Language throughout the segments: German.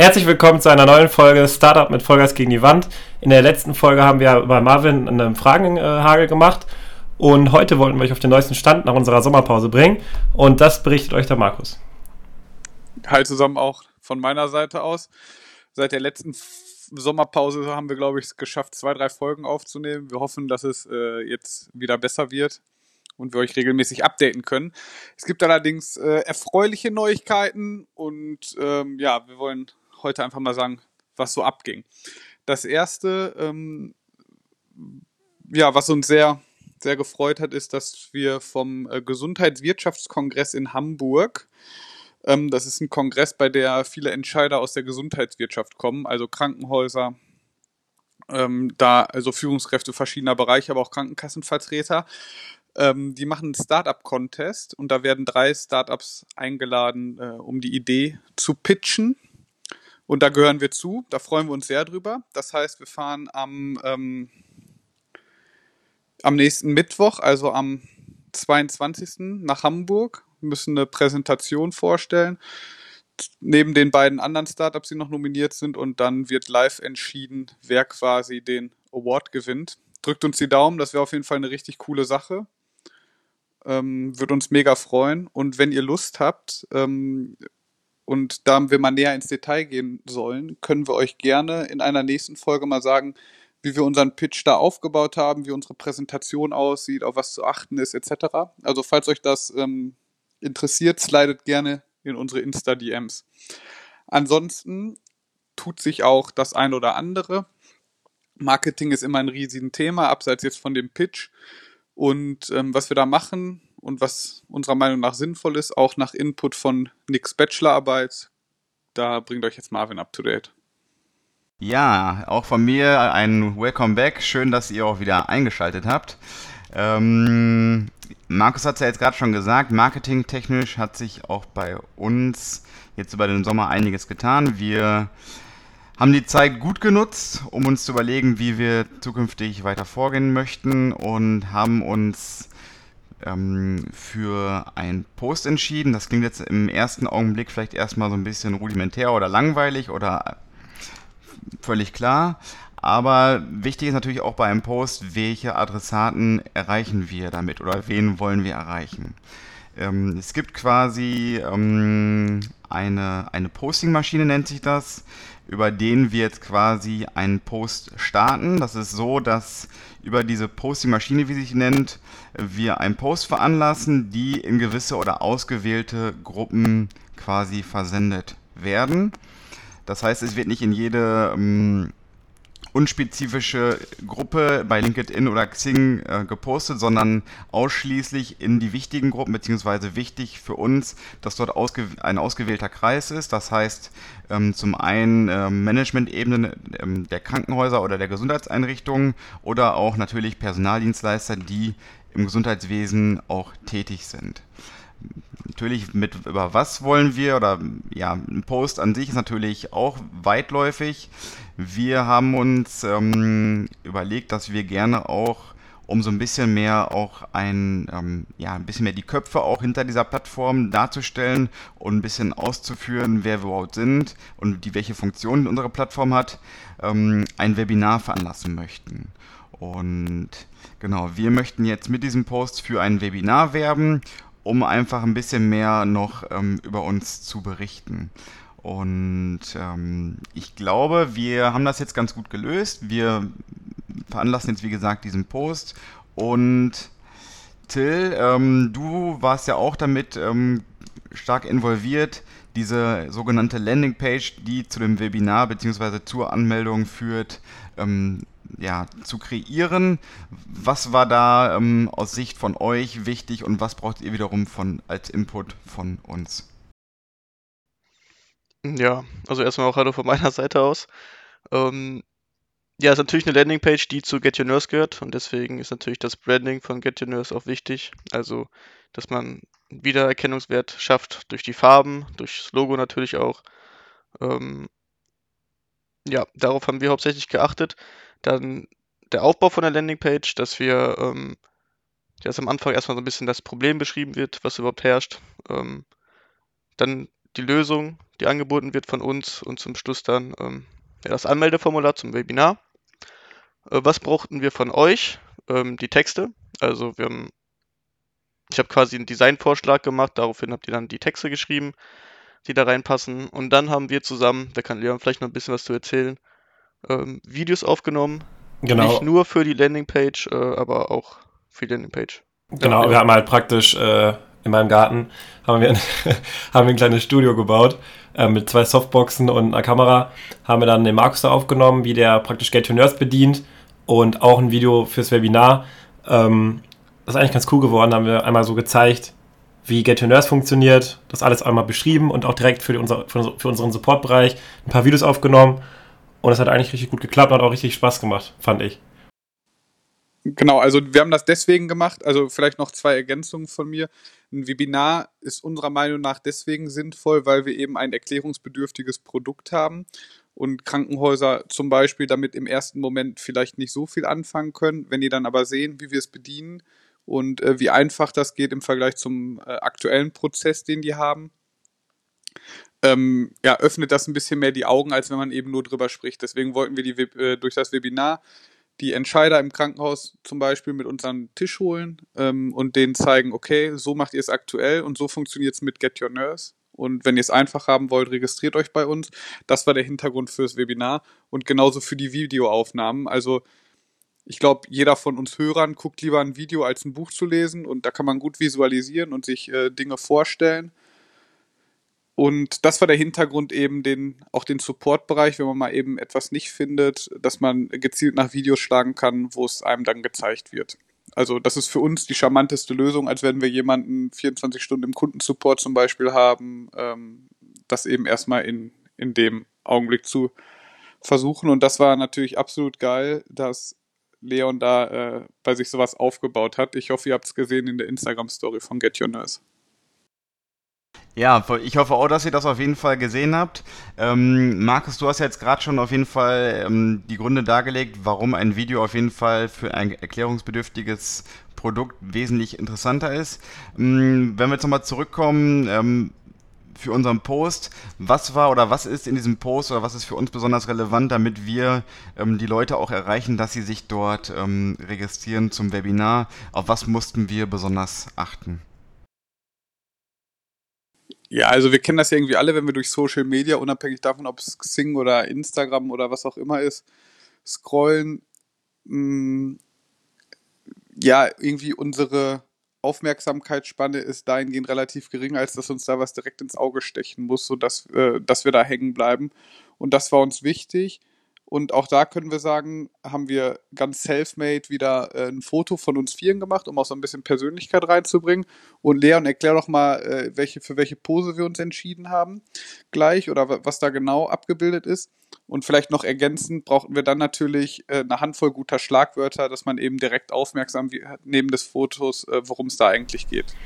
Herzlich willkommen zu einer neuen Folge Startup mit Vollgas gegen die Wand. In der letzten Folge haben wir bei Marvin einen Fragenhagel gemacht und heute wollten wir euch auf den neuesten Stand nach unserer Sommerpause bringen und das berichtet euch der Markus. Hi zusammen auch von meiner Seite aus. Seit der letzten Sommerpause haben wir, glaube ich, es geschafft, zwei, drei Folgen aufzunehmen. Wir hoffen, dass es äh, jetzt wieder besser wird und wir euch regelmäßig updaten können. Es gibt allerdings äh, erfreuliche Neuigkeiten und ähm, ja, wir wollen heute einfach mal sagen, was so abging. Das erste, ähm, ja, was uns sehr, sehr gefreut hat, ist, dass wir vom äh, Gesundheitswirtschaftskongress in Hamburg ähm, das ist ein Kongress, bei der viele Entscheider aus der Gesundheitswirtschaft kommen, also Krankenhäuser, ähm, da also Führungskräfte verschiedener Bereiche, aber auch Krankenkassenvertreter. Ähm, die machen einen Startup-Contest und da werden drei Startups eingeladen, äh, um die Idee zu pitchen. Und da gehören wir zu, da freuen wir uns sehr drüber. Das heißt, wir fahren am, ähm, am nächsten Mittwoch, also am 22. nach Hamburg, müssen eine Präsentation vorstellen, neben den beiden anderen Startups, die noch nominiert sind, und dann wird live entschieden, wer quasi den Award gewinnt. Drückt uns die Daumen, das wäre auf jeden Fall eine richtig coole Sache. Ähm, Würde uns mega freuen. Und wenn ihr Lust habt ähm, und da wir mal näher ins Detail gehen sollen, können wir euch gerne in einer nächsten Folge mal sagen, wie wir unseren Pitch da aufgebaut haben, wie unsere Präsentation aussieht, auf was zu achten ist, etc. Also falls euch das ähm, interessiert, slidet gerne in unsere Insta-DMs. Ansonsten tut sich auch das ein oder andere. Marketing ist immer ein riesiges Thema, abseits jetzt von dem Pitch. Und ähm, was wir da machen und was unserer Meinung nach sinnvoll ist, auch nach Input von Nicks Bachelorarbeit, da bringt euch jetzt Marvin up to date. Ja, auch von mir ein Welcome back. Schön, dass ihr auch wieder eingeschaltet habt. Ähm, Markus hat es ja jetzt gerade schon gesagt, marketingtechnisch hat sich auch bei uns jetzt über den Sommer einiges getan. Wir haben die Zeit gut genutzt, um uns zu überlegen, wie wir zukünftig weiter vorgehen möchten und haben uns ähm, für ein Post entschieden. Das klingt jetzt im ersten Augenblick vielleicht erstmal so ein bisschen rudimentär oder langweilig oder völlig klar. Aber wichtig ist natürlich auch bei einem Post, welche Adressaten erreichen wir damit oder wen wollen wir erreichen. Ähm, es gibt quasi ähm, eine, eine Posting-Maschine, nennt sich das, über den wir jetzt quasi einen Post starten. Das ist so, dass über diese Posting-Maschine, wie sie sich nennt, wir einen Post veranlassen, die in gewisse oder ausgewählte Gruppen quasi versendet werden. Das heißt, es wird nicht in jede ähm, unspezifische Gruppe bei LinkedIn oder Xing äh, gepostet, sondern ausschließlich in die wichtigen Gruppen, beziehungsweise wichtig für uns, dass dort ausge ein ausgewählter Kreis ist. Das heißt, ähm, zum einen äh, Management-Ebene ähm, der Krankenhäuser oder der Gesundheitseinrichtungen oder auch natürlich Personaldienstleister, die im Gesundheitswesen auch tätig sind natürlich mit über was wollen wir oder ja, ein Post an sich ist natürlich auch weitläufig. Wir haben uns ähm, überlegt, dass wir gerne auch um so ein bisschen mehr auch ein, ähm, ja, ein bisschen mehr die Köpfe auch hinter dieser Plattform darzustellen und ein bisschen auszuführen, wer wir überhaupt sind und die, welche Funktionen unsere Plattform hat, ähm, ein Webinar veranlassen möchten. Und genau, wir möchten jetzt mit diesem Post für ein Webinar werben um einfach ein bisschen mehr noch ähm, über uns zu berichten. Und ähm, ich glaube, wir haben das jetzt ganz gut gelöst. Wir veranlassen jetzt, wie gesagt, diesen Post. Und Till, ähm, du warst ja auch damit ähm, stark involviert, diese sogenannte Landingpage, die zu dem Webinar bzw. zur Anmeldung führt, ähm, ja, zu kreieren. Was war da ähm, aus Sicht von euch wichtig und was braucht ihr wiederum von, als Input von uns? Ja, also erstmal auch Hallo von meiner Seite aus. Ähm, ja, ist natürlich eine Landingpage, die zu Get Your Nurse gehört und deswegen ist natürlich das Branding von Get Your Nurse auch wichtig. Also, dass man Wiedererkennungswert schafft durch die Farben, durch das Logo natürlich auch. Ähm, ja, darauf haben wir hauptsächlich geachtet. Dann der Aufbau von der Landingpage, dass wir, ähm, dass am Anfang erstmal so ein bisschen das Problem beschrieben wird, was überhaupt herrscht. Ähm, dann die Lösung, die angeboten wird von uns und zum Schluss dann ähm, ja, das Anmeldeformular zum Webinar. Äh, was brauchten wir von euch? Ähm, die Texte. Also wir haben, ich habe quasi einen Designvorschlag gemacht, daraufhin habt ihr dann die Texte geschrieben, die da reinpassen. Und dann haben wir zusammen, da kann Leon vielleicht noch ein bisschen was zu erzählen, ähm, Videos aufgenommen. Genau. Nicht nur für die Landingpage, äh, aber auch für die Landingpage. Genau, Ja, wir haben halt praktisch äh, in meinem Garten haben wir, ein, haben wir ein kleines Studio gebaut äh, mit zwei Softboxen und einer Kamera. Haben wir dann den Markus da aufgenommen, wie der praktisch Your Nurse bedient und auch ein Video fürs Webinar. Ähm, das ist eigentlich ganz cool geworden. Haben wir einmal so gezeigt, wie Get Your Nurse funktioniert, das alles einmal beschrieben und auch direkt für, unser- für unseren Supportbereich ein paar Videos aufgenommen. Und es hat eigentlich richtig gut geklappt und hat auch richtig Spaß gemacht, fand ich. Genau, also wir haben das deswegen gemacht, also vielleicht noch zwei Ergänzungen von mir. Ein Webinar ist unserer Meinung nach deswegen sinnvoll, weil wir eben ein erklärungsbedürftiges Produkt haben und Krankenhäuser zum Beispiel damit im ersten Moment vielleicht nicht so viel anfangen können. Wenn die dann aber sehen, wie wir es bedienen und äh, wie einfach das geht im Vergleich zum äh, aktuellen Prozess, den die haben, ähm, ja, öffnet das ein bisschen mehr die Augen, als wenn man eben nur drüber spricht. Deswegen wollten wir die, äh, durch das Webinar die Entscheider im Krankenhaus zum Beispiel mit uns an den Tisch holen ähm, und denen zeigen, okay, so macht ihr es aktuell und so funktioniert es mit Get Your Nurse. Und wenn ihr es einfach haben wollt, registriert euch bei uns. Das war der Hintergrund fürs Webinar und genauso für die Videoaufnahmen. Also ich glaube, jeder von uns Hörern guckt lieber ein Video als ein Buch zu lesen und da kann man gut visualisieren und sich äh, Dinge vorstellen. Und das war der Hintergrund eben, den, auch den Support-Bereich, wenn man mal eben etwas nicht findet, dass man gezielt nach Videos schlagen kann, wo es einem dann gezeigt wird. Also das ist für uns die charmanteste Lösung, als wenn wir jemanden 24 Stunden im Kundensupport zum Beispiel haben, ähm, das eben erstmal in, in dem Augenblick zu versuchen. Und das war natürlich absolut geil, dass Leon da äh, bei sich sowas aufgebaut hat. Ich hoffe, ihr habt es gesehen in der Instagram-Story von Get Your Nurse. Ja, ich hoffe auch, dass ihr das auf jeden Fall gesehen habt. Ähm, Markus, du hast ja jetzt gerade schon auf jeden Fall ähm, die Gründe dargelegt, warum ein Video auf jeden Fall für ein erklärungsbedürftiges Produkt wesentlich interessanter ist. Ähm, wenn wir jetzt nochmal zurückkommen ähm, für unseren Post, was war oder was ist in diesem Post oder was ist für uns besonders relevant, damit wir ähm, die Leute auch erreichen, dass sie sich dort ähm, registrieren zum Webinar? Auf was mussten wir besonders achten? Ja, also wir kennen das ja irgendwie alle, wenn wir durch Social Media, unabhängig davon, ob es Xing oder Instagram oder was auch immer ist, scrollen. Mh, ja, irgendwie unsere Aufmerksamkeitsspanne ist dahingehend relativ gering, als dass uns da was direkt ins Auge stechen muss, sodass äh, dass wir da hängen bleiben. Und das war uns wichtig. Und auch da können wir sagen, haben wir ganz self-made wieder äh, ein Foto von uns Vieren gemacht, um auch so ein bisschen Persönlichkeit reinzubringen. Und Leon, erklär doch mal, äh, welche, für welche Pose wir uns entschieden haben gleich oder wa- was da genau abgebildet ist. Und vielleicht noch ergänzend brauchten wir dann natürlich äh, eine Handvoll guter Schlagwörter, dass man eben direkt aufmerksam wird neben des Fotos, worum es da eigentlich geht.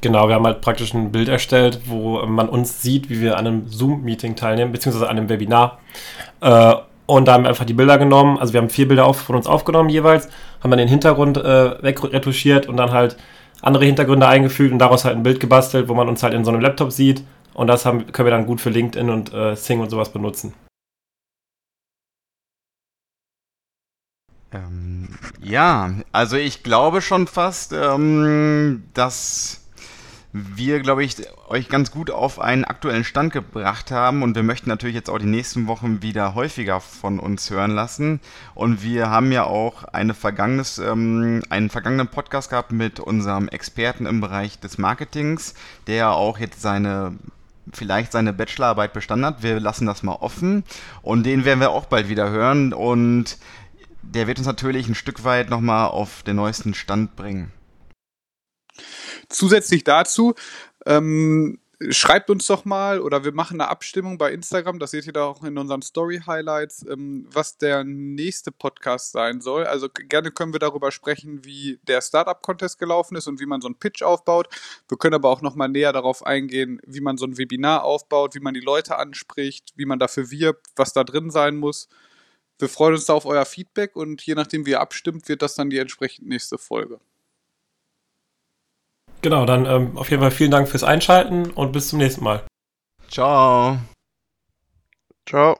Genau, wir haben halt praktisch ein Bild erstellt, wo man uns sieht, wie wir an einem Zoom-Meeting teilnehmen, beziehungsweise an einem Webinar. Und da haben wir einfach die Bilder genommen. Also wir haben vier Bilder auf, von uns aufgenommen jeweils, haben dann den Hintergrund äh, wegretuschiert und dann halt andere Hintergründe eingefügt und daraus halt ein Bild gebastelt, wo man uns halt in so einem Laptop sieht. Und das haben, können wir dann gut für LinkedIn und äh, Sing und sowas benutzen. Ähm, ja, also ich glaube schon fast, ähm, dass wir, glaube ich, euch ganz gut auf einen aktuellen Stand gebracht haben und wir möchten natürlich jetzt auch die nächsten Wochen wieder häufiger von uns hören lassen. Und wir haben ja auch eine vergangenes, ähm, einen vergangenen Podcast gehabt mit unserem Experten im Bereich des Marketings, der auch jetzt seine vielleicht seine Bachelorarbeit bestanden hat. Wir lassen das mal offen und den werden wir auch bald wieder hören und der wird uns natürlich ein Stück weit nochmal auf den neuesten Stand bringen. Zusätzlich dazu, ähm, schreibt uns doch mal oder wir machen eine Abstimmung bei Instagram, das seht ihr da auch in unseren Story-Highlights, ähm, was der nächste Podcast sein soll. Also gerne können wir darüber sprechen, wie der Startup-Contest gelaufen ist und wie man so einen Pitch aufbaut. Wir können aber auch nochmal näher darauf eingehen, wie man so ein Webinar aufbaut, wie man die Leute anspricht, wie man dafür wirbt, was da drin sein muss. Wir freuen uns da auf euer Feedback und je nachdem, wie ihr abstimmt, wird das dann die entsprechend nächste Folge. Genau, dann ähm, auf jeden Fall vielen Dank fürs Einschalten und bis zum nächsten Mal. Ciao. Ciao.